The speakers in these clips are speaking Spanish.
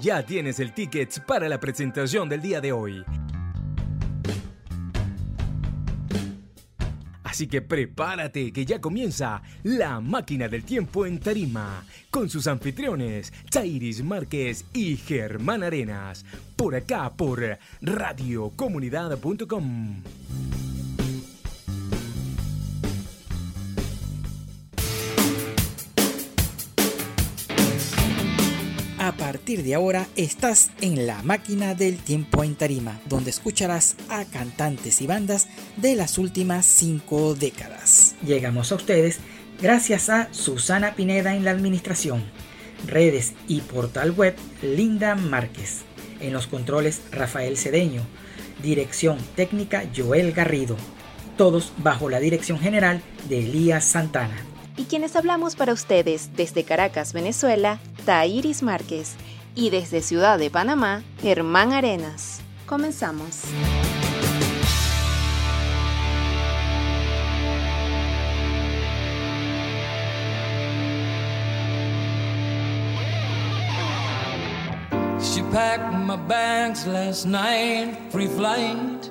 Ya tienes el ticket para la presentación del día de hoy. Así que prepárate que ya comienza la máquina del tiempo en Tarima con sus anfitriones Tairis Márquez y Germán Arenas por acá por radiocomunidad.com. partir de ahora estás en la máquina del tiempo en tarima, donde escucharás a cantantes y bandas de las últimas cinco décadas. Llegamos a ustedes gracias a Susana Pineda en la administración, redes y portal web Linda Márquez, en los controles Rafael Cedeño, dirección técnica Joel Garrido, todos bajo la dirección general de Elías Santana. Y quienes hablamos para ustedes desde Caracas, Venezuela, Tairis Márquez, y desde Ciudad de Panamá, Germán Arenas. Comenzamos. She packed my bags last night, free flight.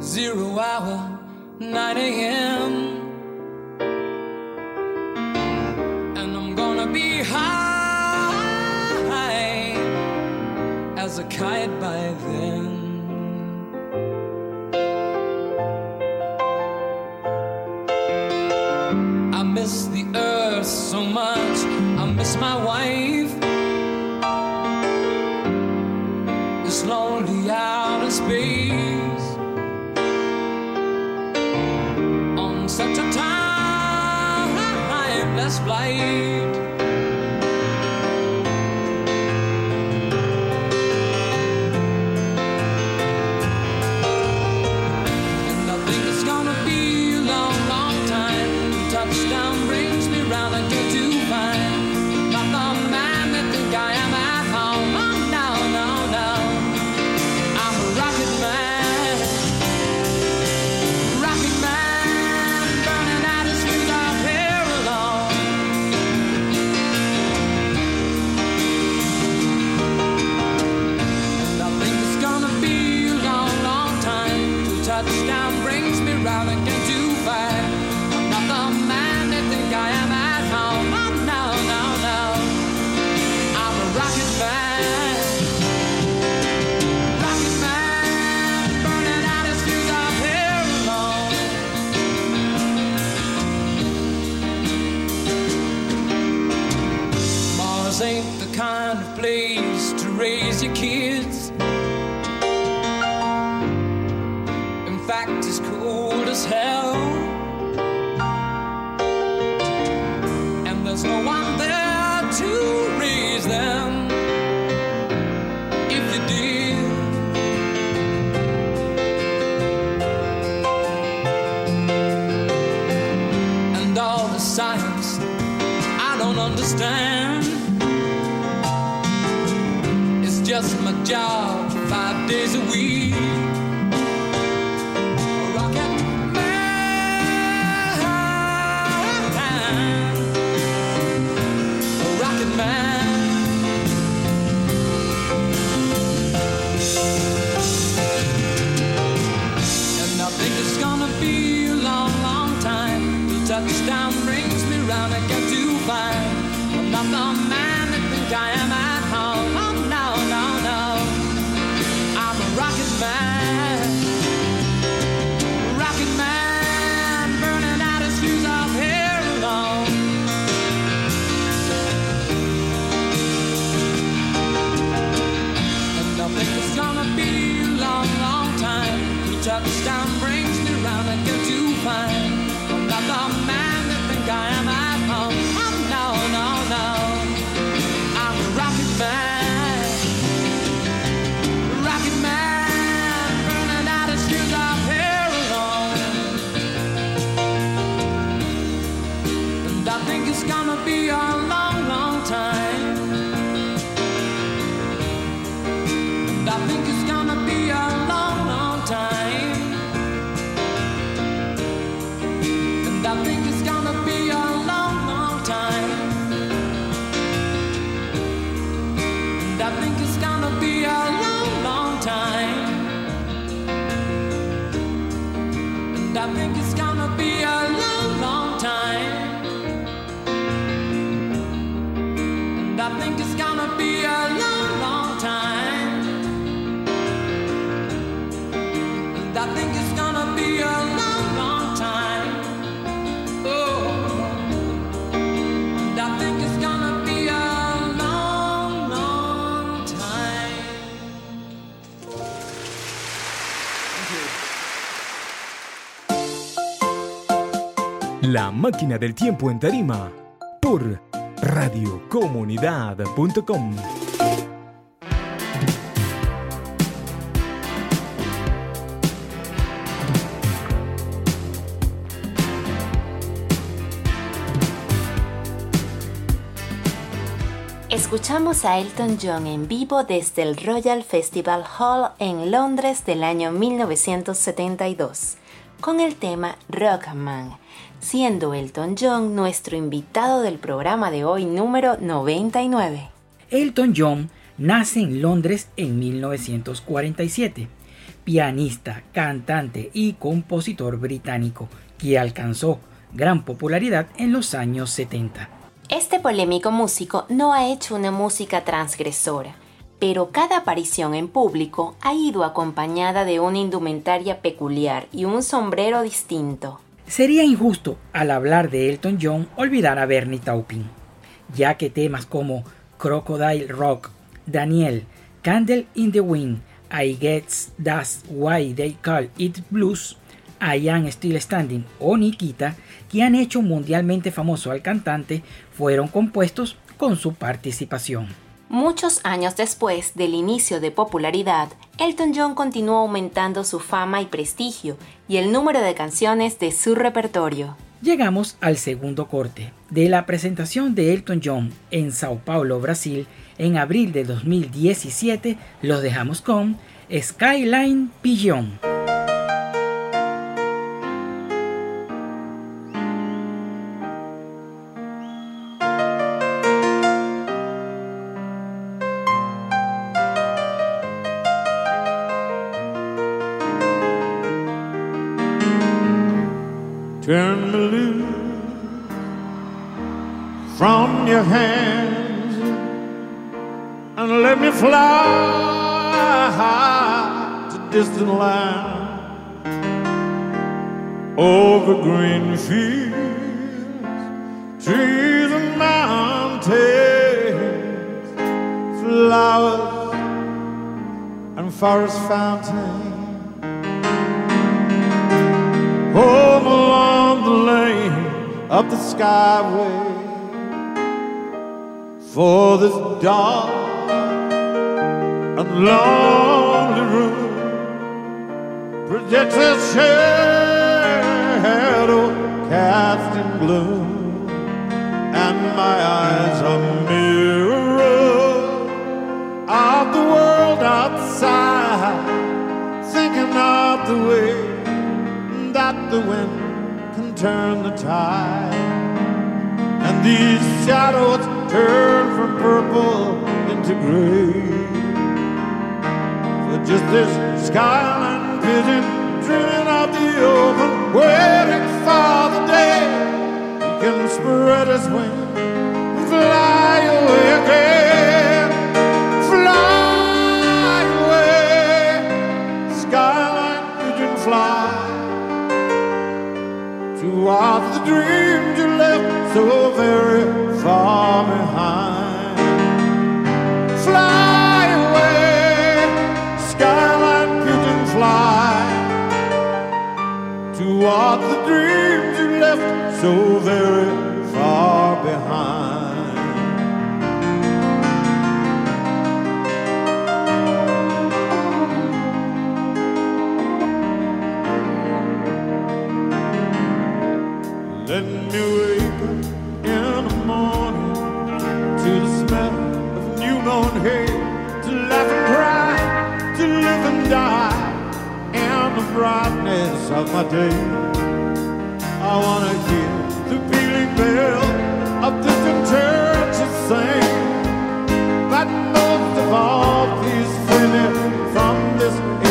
Zero hour 9 a.m. be high as a kite by then. I miss the earth so much, I miss my wife. Raise your kids. Job, five days a week. Máquina del tiempo en tarima por radiocomunidad.com. Escuchamos a Elton John en vivo desde el Royal Festival Hall en Londres del año 1972, con el tema Rockman, siendo Elton John nuestro invitado del programa de hoy número 99. Elton John nace en Londres en 1947, pianista, cantante y compositor británico que alcanzó gran popularidad en los años 70. Este polémico músico no ha hecho una música transgresora, pero cada aparición en público ha ido acompañada de una indumentaria peculiar y un sombrero distinto. Sería injusto al hablar de Elton John olvidar a Bernie Taupin, ya que temas como Crocodile Rock, Daniel, Candle in the Wind, I Guess That's Why They Call It Blues, I Am Still Standing o Nikita, que han hecho mundialmente famoso al cantante, fueron compuestos con su participación. Muchos años después del inicio de popularidad, Elton John continuó aumentando su fama y prestigio y el número de canciones de su repertorio. Llegamos al segundo corte de la presentación de Elton John en Sao Paulo, Brasil, en abril de 2017. Los dejamos con Skyline Pigeon. Your hands and let me fly to distant lands over green fields, trees and mountains, flowers and forest fountains. Home along the lane up the skyway dark just this skyline pigeon dreaming of the open, waiting for the day he can spread his wings and fly away again. Fly away, skyline pigeon fly To towards the dreams you left so very far behind. Toward the dreams you left so very brightness of my day. I wanna hear the pealing bell of distant churches sing, but most of all, please free me from this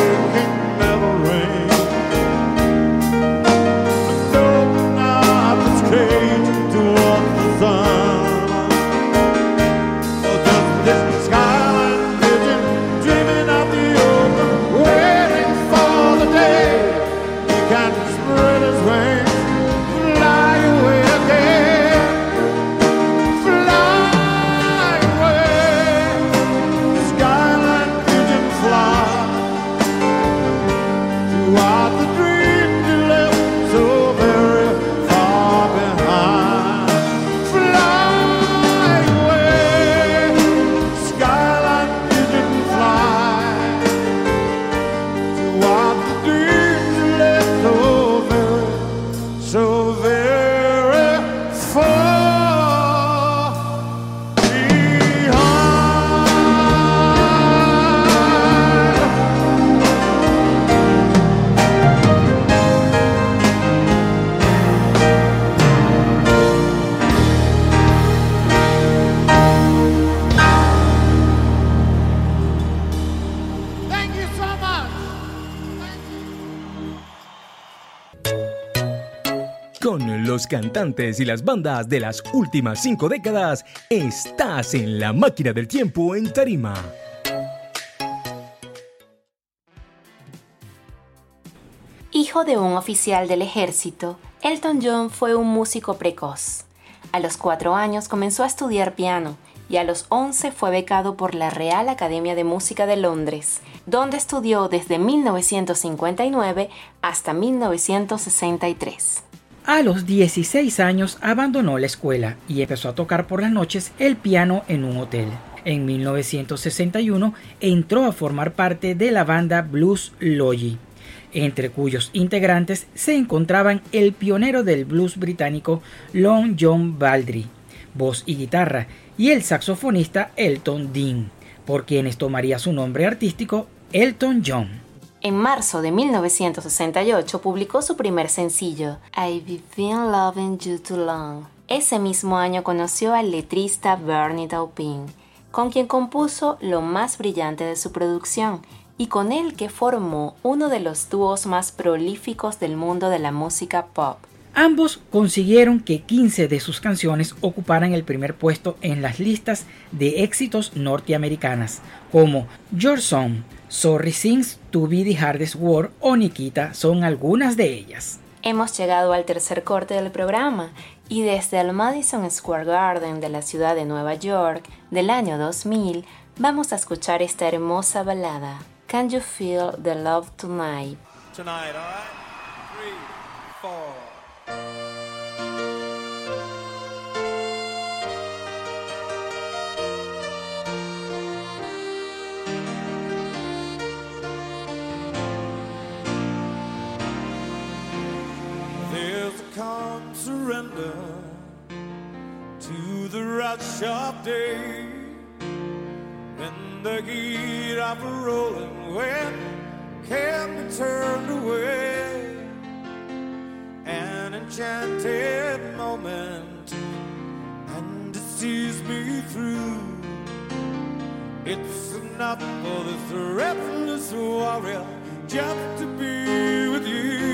los cantantes y las bandas de las últimas cinco décadas, estás en la máquina del tiempo en Tarima. Hijo de un oficial del ejército, Elton John fue un músico precoz. A los cuatro años comenzó a estudiar piano y a los 11 fue becado por la Real Academia de Música de Londres, donde estudió desde 1959 hasta 1963. A los 16 años abandonó la escuela y empezó a tocar por las noches el piano en un hotel. En 1961 entró a formar parte de la banda Blues Logie entre cuyos integrantes se encontraban el pionero del blues británico Long John Baldry, voz y guitarra, y el saxofonista Elton Dean, por quienes tomaría su nombre artístico Elton John. En marzo de 1968 publicó su primer sencillo, I've Been Loving You Too Long. Ese mismo año conoció al letrista Bernie Taupin, con quien compuso lo más brillante de su producción, y con él que formó uno de los dúos más prolíficos del mundo de la música pop. Ambos consiguieron que 15 de sus canciones ocuparan el primer puesto en las listas de éxitos norteamericanas, como Your Song, Sorry Sings To Be the Hardest Word o Nikita son algunas de ellas. Hemos llegado al tercer corte del programa y desde el Madison Square Garden de la ciudad de Nueva York del año 2000 vamos a escuchar esta hermosa balada. Can you feel the love tonight? Tonight, A surrender to the rush of day when the heat of a rolling wind can be turned away. An enchanted moment, and it sees me through. It's enough for this restless warrior just to be with you.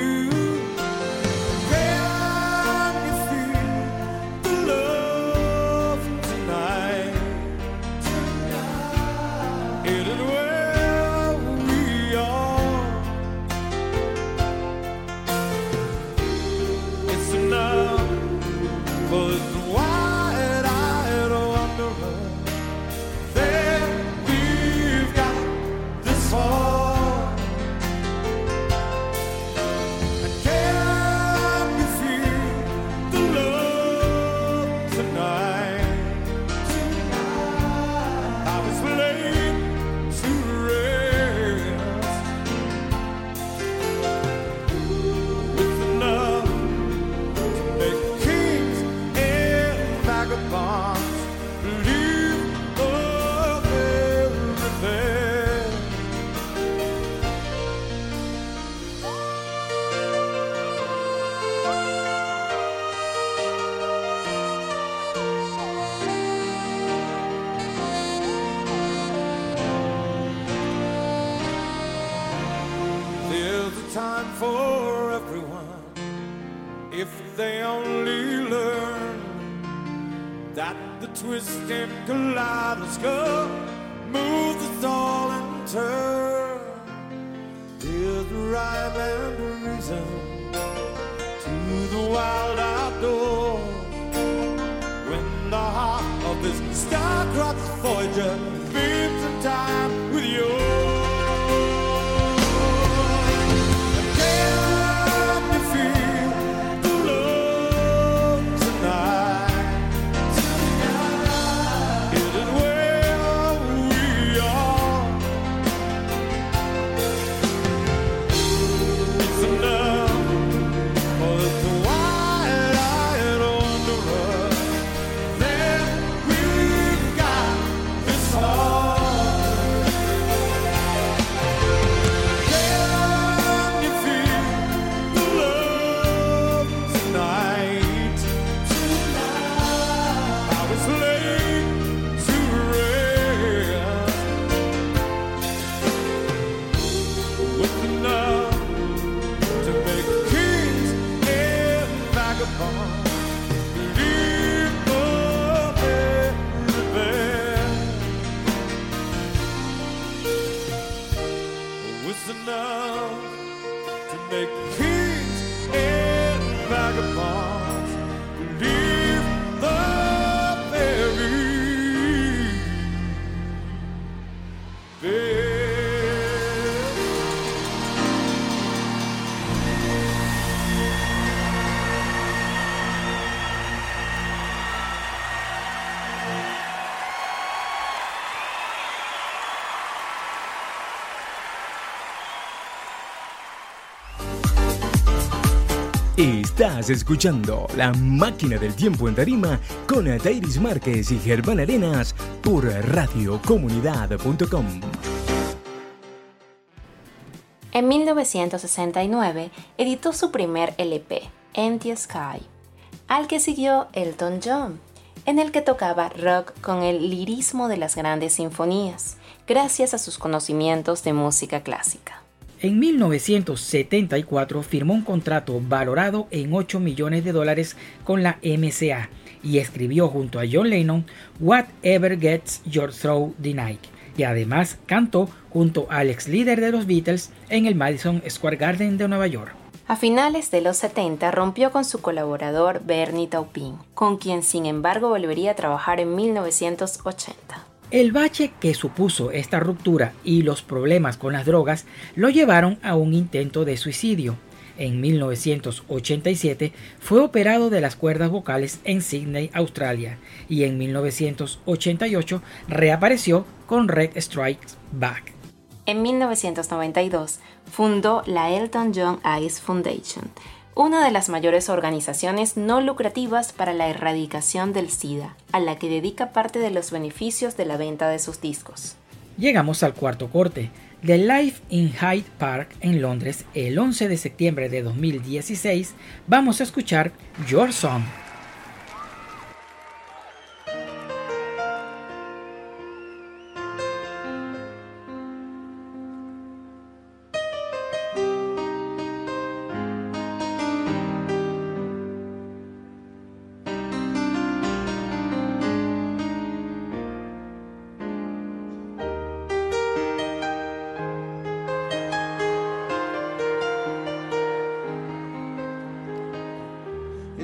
I Estás escuchando La Máquina del Tiempo en Tarima con Atairis Márquez y Germán Arenas por radiocomunidad.com. En 1969 editó su primer LP, Empty Sky, al que siguió Elton John, en el que tocaba rock con el lirismo de las grandes sinfonías, gracias a sus conocimientos de música clásica. En 1974 firmó un contrato valorado en 8 millones de dólares con la MCA y escribió junto a John Lennon Whatever Gets Your Throat Tonight y además cantó junto al ex líder de los Beatles en el Madison Square Garden de Nueva York. A finales de los 70 rompió con su colaborador Bernie Taupin, con quien sin embargo volvería a trabajar en 1980. El bache que supuso esta ruptura y los problemas con las drogas lo llevaron a un intento de suicidio. En 1987 fue operado de las cuerdas vocales en Sydney, Australia, y en 1988 reapareció con Red Strikes Back. En 1992 fundó la Elton John Eyes Foundation, una de las mayores organizaciones no lucrativas para la erradicación del SIDA, a la que dedica parte de los beneficios de la venta de sus discos. Llegamos al cuarto corte. The Life in Hyde Park en Londres el 11 de septiembre de 2016 vamos a escuchar Your Song.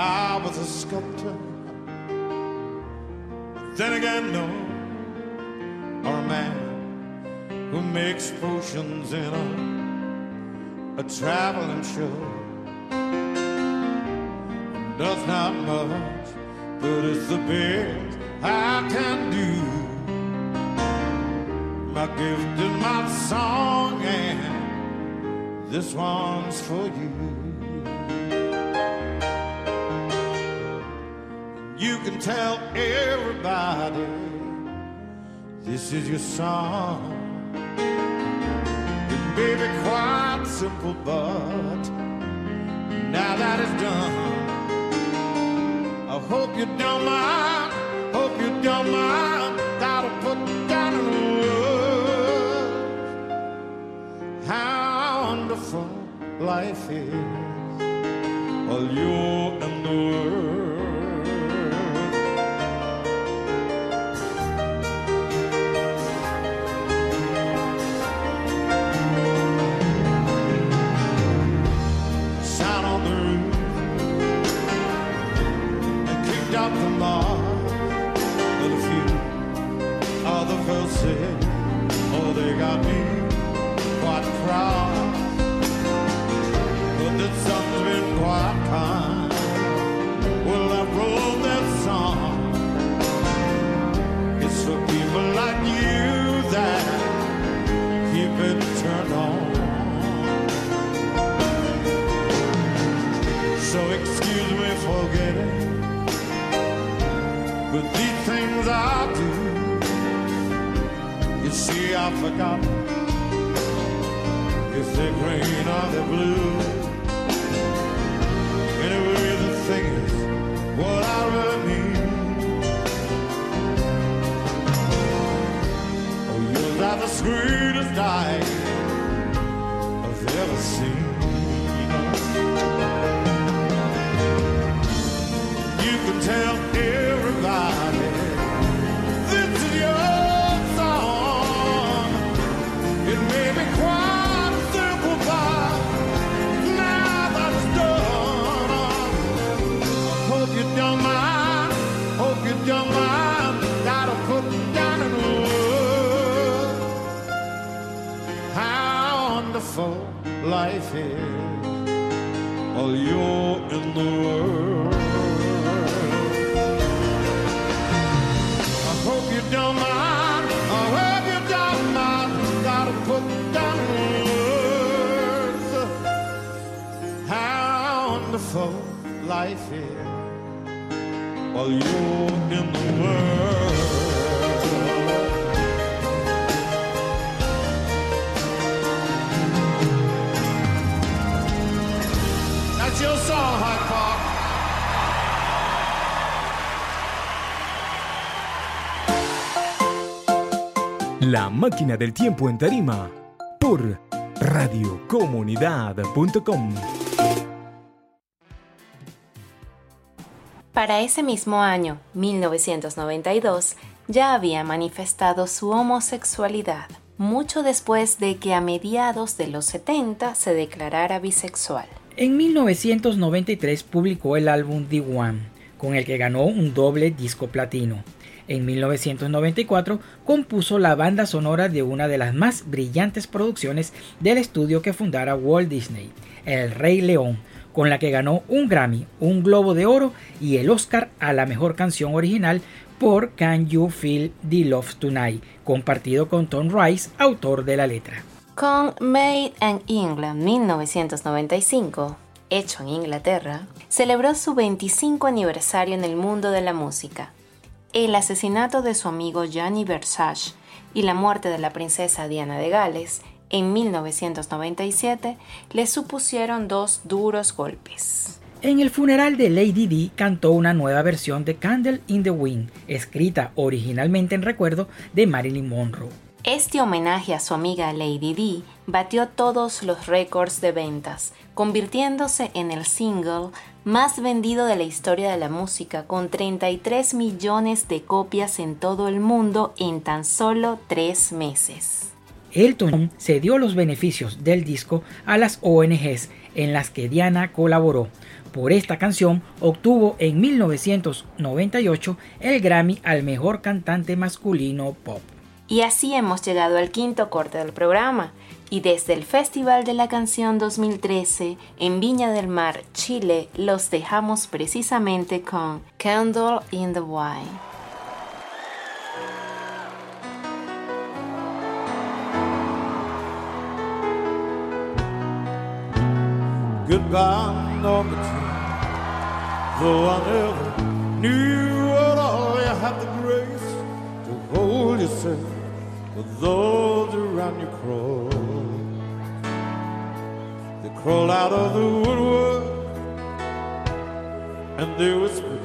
I was a sculptor, then again, no, or a man who makes potions in a, a traveling show. Does not much, but it's the best I can do. My gift is my song, and this one's for you. Can tell everybody this is your song. It may be quite simple, but now that it's done, I hope you don't mind. Hope you don't mind. That'll put down in words how wonderful life is all you and the world. See I forgot If they're green or they're blue. Anyway the thing is What I really mean Oh yours are the sweetest eyes is. While you're in the world. I hope you don't mind. I hope you don't mind. Gotta put down words how wonderful life is while you're in the world. Hyde Park. La máquina del tiempo en tarima por radiocomunidad.com. Para ese mismo año, 1992, ya había manifestado su homosexualidad, mucho después de que a mediados de los 70 se declarara bisexual. En 1993 publicó el álbum The One, con el que ganó un doble disco platino. En 1994 compuso la banda sonora de una de las más brillantes producciones del estudio que fundara Walt Disney, El Rey León, con la que ganó un Grammy, un Globo de Oro y el Oscar a la mejor canción original por Can You Feel the Love Tonight, compartido con Tom Rice, autor de la letra. Con Made in England 1995, hecho en Inglaterra, celebró su 25 aniversario en el mundo de la música. El asesinato de su amigo Gianni Versace y la muerte de la princesa Diana de Gales en 1997 le supusieron dos duros golpes. En el funeral de Lady Di cantó una nueva versión de Candle in the Wind, escrita originalmente en recuerdo de Marilyn Monroe. Este homenaje a su amiga Lady Di batió todos los récords de ventas, convirtiéndose en el single más vendido de la historia de la música, con 33 millones de copias en todo el mundo en tan solo tres meses. Elton cedió los beneficios del disco a las ONGs en las que Diana colaboró. Por esta canción obtuvo en 1998 el Grammy al mejor cantante masculino pop. Y así hemos llegado al quinto corte del programa. Y desde el Festival de la Canción 2013 en Viña del Mar, Chile, los dejamos precisamente con Candle in the Wine. Goodbye, those around you crawl. They crawl out of the woodwork and they whisper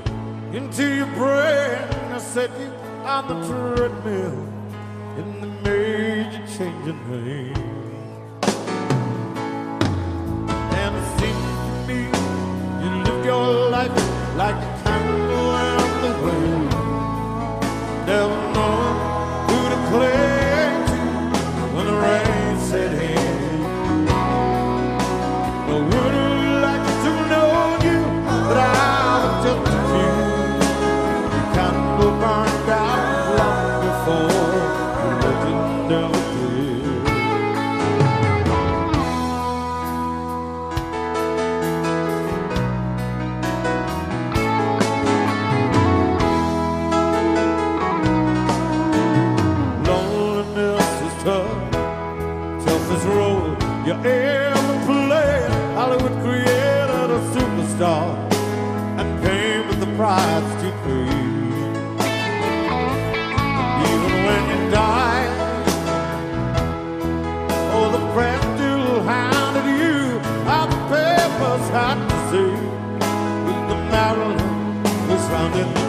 into your brain. I set you on the treadmill in the major changing lane. And around and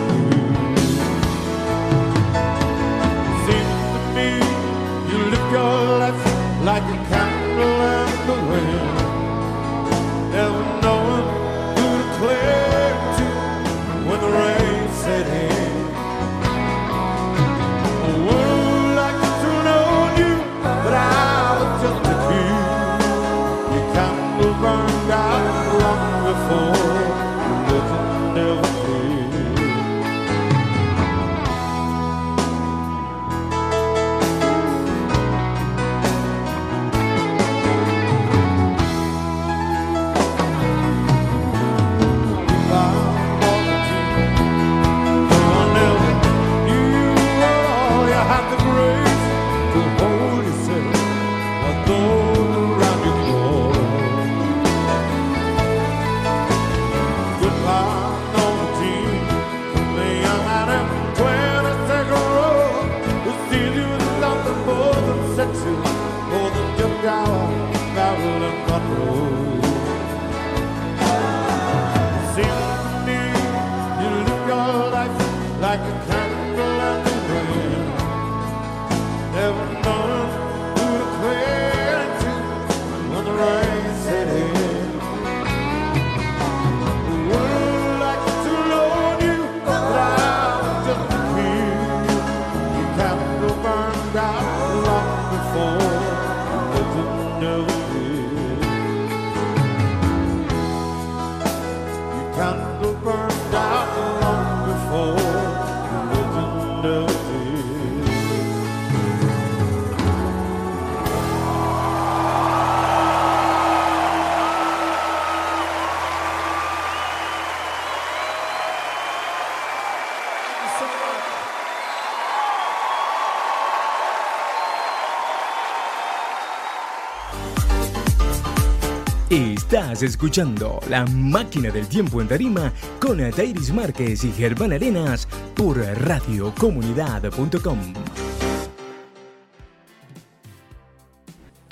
like a escuchando La Máquina del Tiempo en Tarima con Atairis Márquez y Germán Arenas por radiocomunidad.com.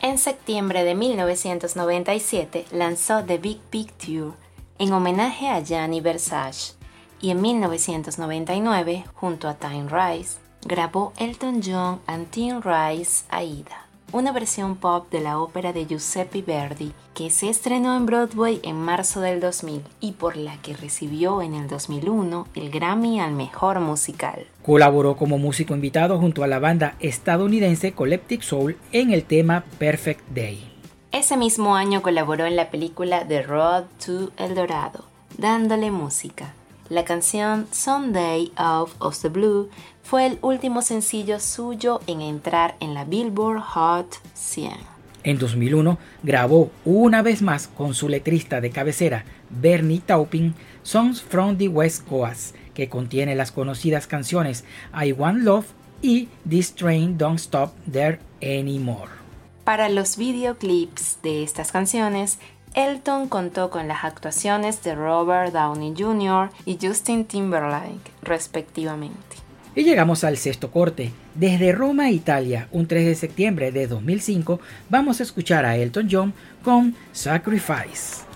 En septiembre de 1997 lanzó The Big Picture en homenaje a Gianni Versace y en 1999, junto a Time Rice, grabó Elton John and Tim Rice Aida, una versión pop de la ópera de Giuseppe Verdi que se estrenó en Broadway en marzo del 2000 y por la que recibió en el 2001 el Grammy al Mejor Musical. Colaboró como músico invitado junto a la banda estadounidense Collective Soul en el tema Perfect Day. Ese mismo año colaboró en la película The Road to El Dorado, dándole música. La canción Sunday Out of the Blue fue el último sencillo suyo en entrar en la Billboard Hot 100. En 2001 grabó una vez más con su letrista de cabecera Bernie Taupin Songs from the West Coast, que contiene las conocidas canciones I Want Love y This Train Don't Stop There Anymore. Para los videoclips de estas canciones, Elton contó con las actuaciones de Robert Downey Jr. y Justin Timberlake, respectivamente. Y llegamos al sexto corte. Desde Roma, Italia, un 3 de septiembre de 2005, vamos a escuchar a Elton John con Sacrifice.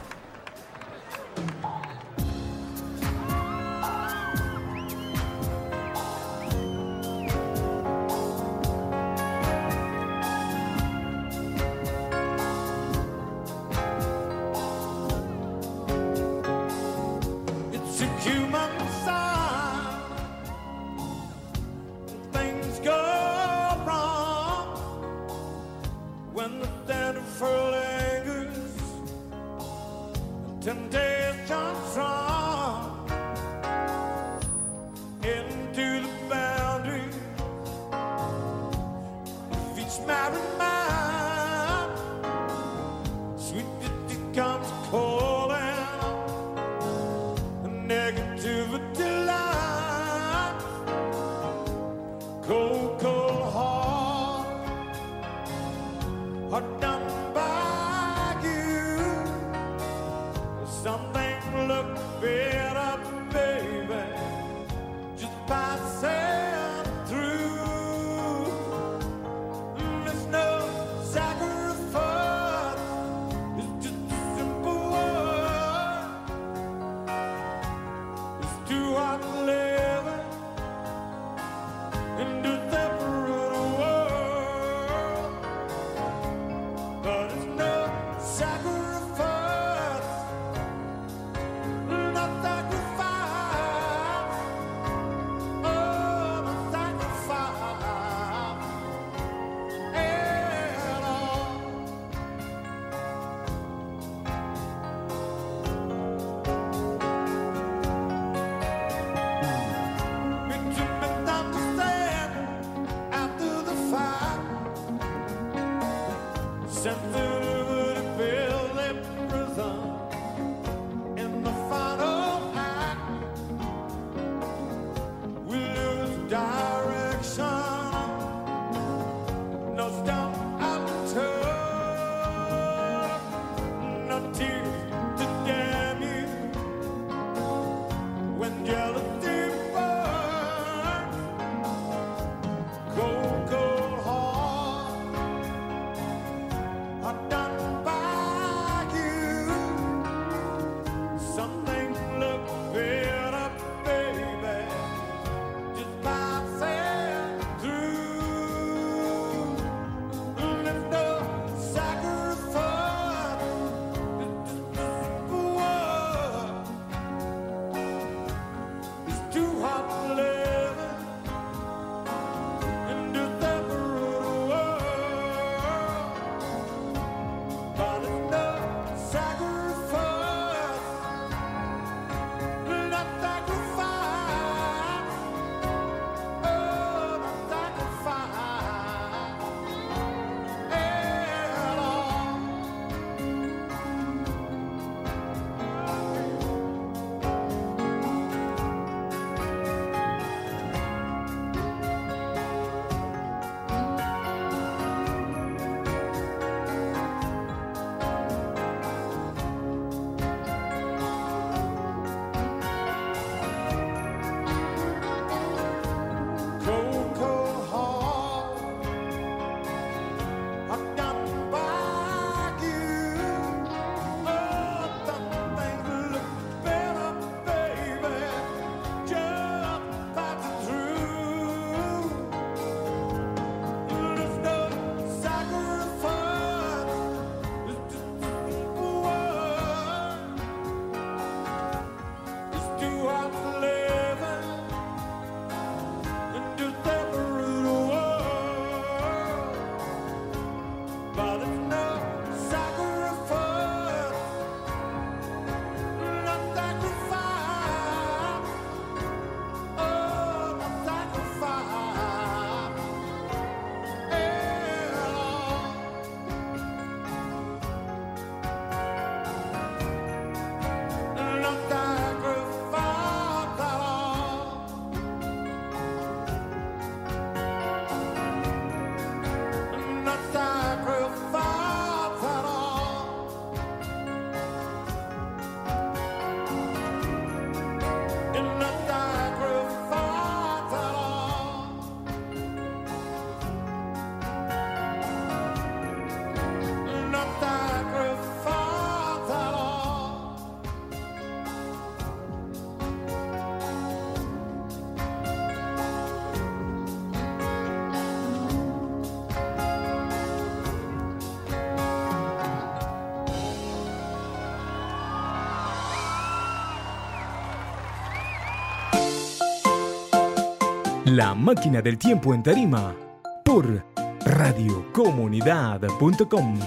La máquina del tiempo en tarima por radiocomunidad.com.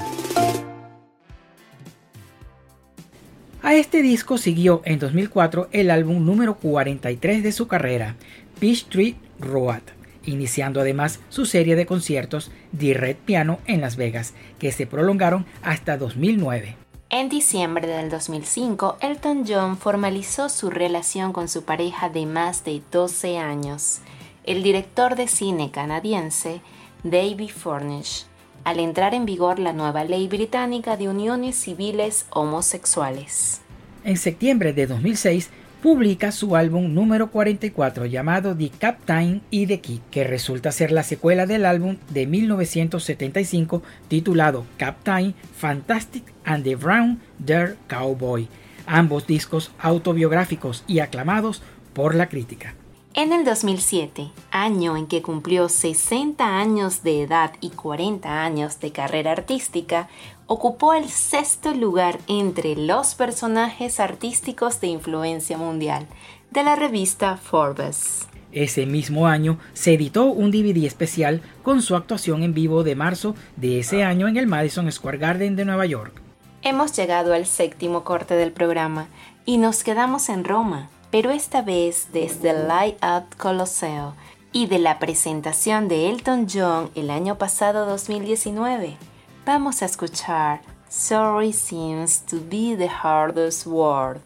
A este disco siguió en 2004 el álbum número 43 de su carrera, Street Road, iniciando además su serie de conciertos The Red Piano en Las Vegas, que se prolongaron hasta 2009. En diciembre del 2005, Elton John formalizó su relación con su pareja de más de 12 años, el director de cine canadiense David Furnish, al entrar en vigor la nueva ley británica de uniones civiles homosexuales. En septiembre de 2006 publica su álbum número 44 llamado The Captain y The Key, que resulta ser la secuela del álbum de 1975 titulado Captain Fantastic and the Brown Dare Cowboy, ambos discos autobiográficos y aclamados por la crítica. En el 2007, año en que cumplió 60 años de edad y 40 años de carrera artística, ocupó el sexto lugar entre los personajes artísticos de influencia mundial de la revista Forbes. Ese mismo año se editó un DVD especial con su actuación en vivo de marzo de ese año en el Madison Square Garden de Nueva York. Hemos llegado al séptimo corte del programa y nos quedamos en Roma, pero esta vez desde el Light Up Colosseo y de la presentación de Elton John el año pasado 2019. Vamos a escuchar Sorry Seems to Be the Hardest Word.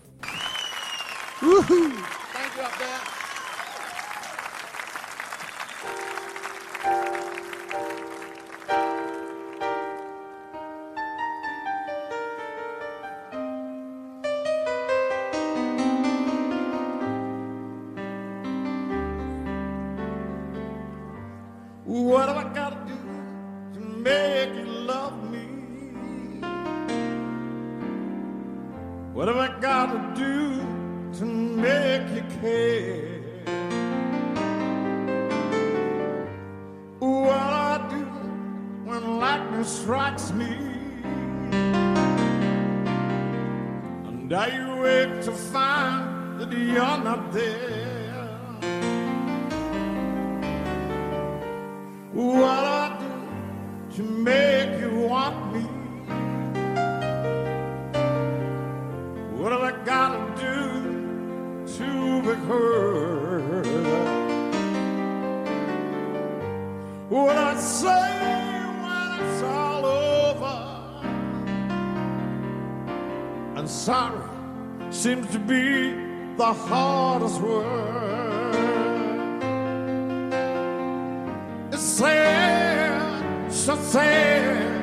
want me. What have I got to do to be heard? What I say when it's all over? And sorry seems to be the hardest word. It's sad, so sad.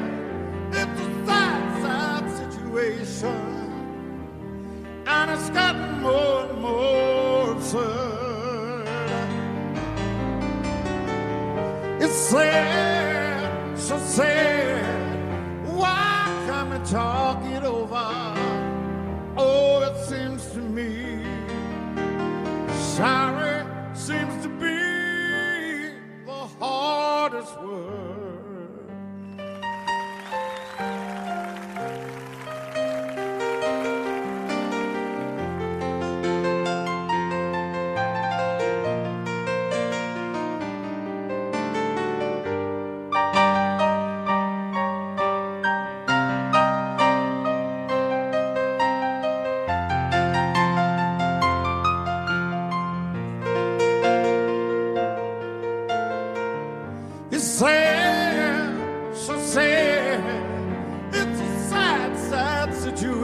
it's gotten more and more absurd. It's sad.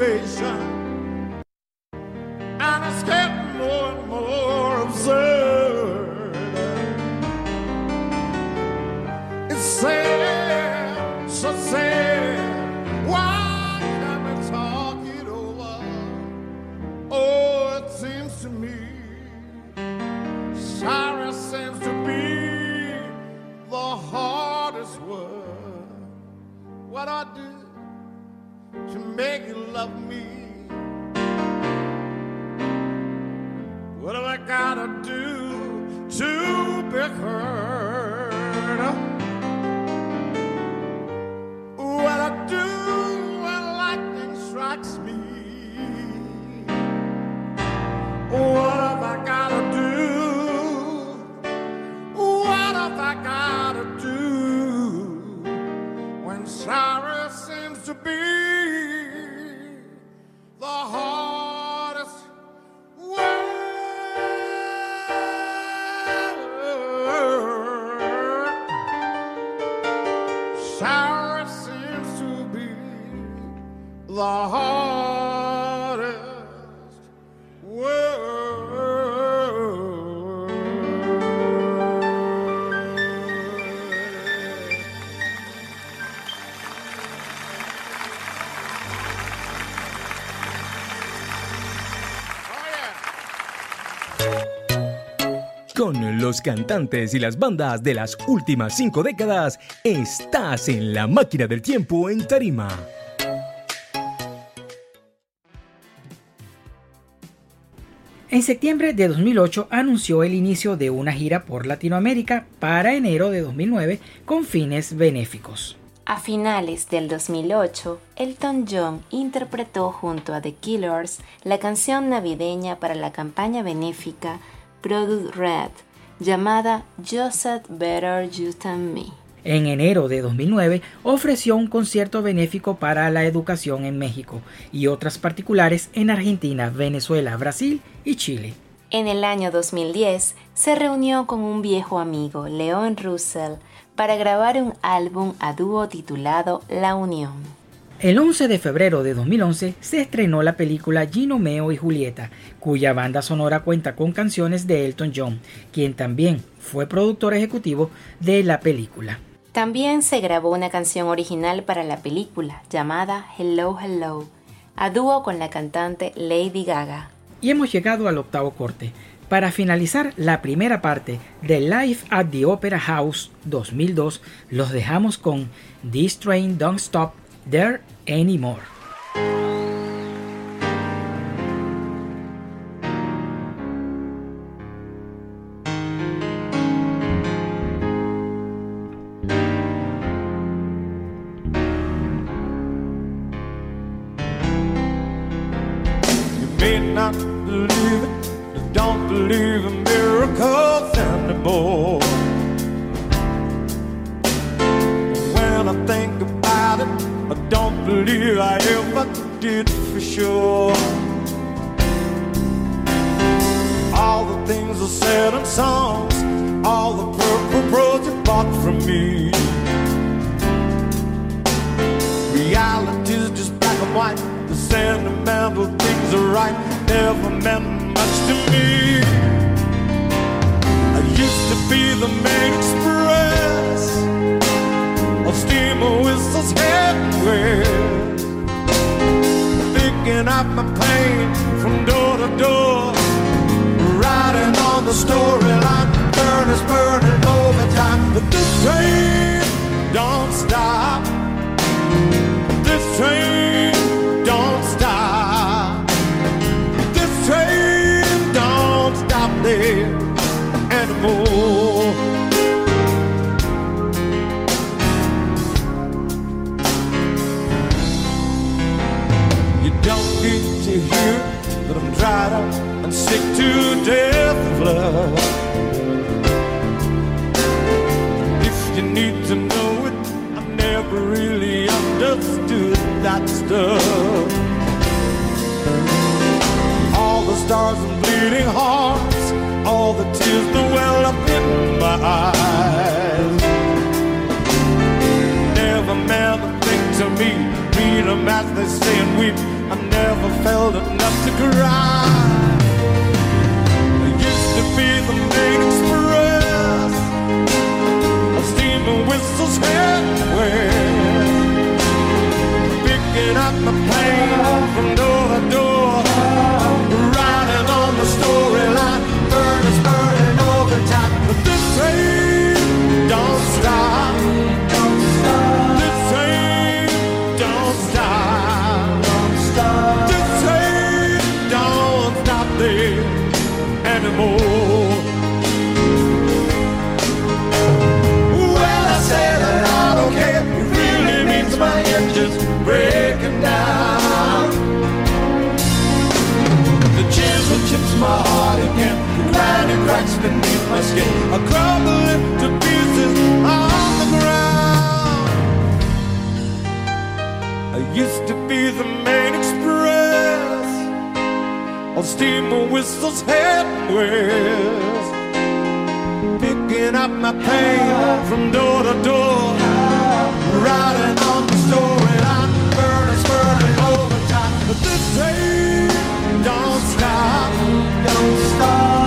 salvation. Los cantantes y las bandas de las últimas cinco décadas, estás en la máquina del tiempo en Tarima. En septiembre de 2008 anunció el inicio de una gira por Latinoamérica para enero de 2009 con fines benéficos. A finales del 2008, Elton John interpretó junto a The Killers la canción navideña para la campaña benéfica Product Red, llamada Just Said Better You Than Me. En enero de 2009 ofreció un concierto benéfico para la educación en México y otras particulares en Argentina, Venezuela, Brasil y Chile. En el año 2010 se reunió con un viejo amigo, Leon Russell, para grabar un álbum a dúo titulado La Unión. El 11 de febrero de 2011 se estrenó la película Gino Meo y Julieta, cuya banda sonora cuenta con canciones de Elton John, quien también fue productor ejecutivo de la película. También se grabó una canción original para la película llamada Hello Hello, a dúo con la cantante Lady Gaga. Y hemos llegado al octavo corte. Para finalizar la primera parte de Live at the Opera House 2002, los dejamos con This Train Don't Stop There Anymore. Skin are crumbling to pieces on the ground. I used to be the main express on steamer whistles heading west picking up my pain from door to door, riding on the storyline, burning, burning over train don't stop, don't stop.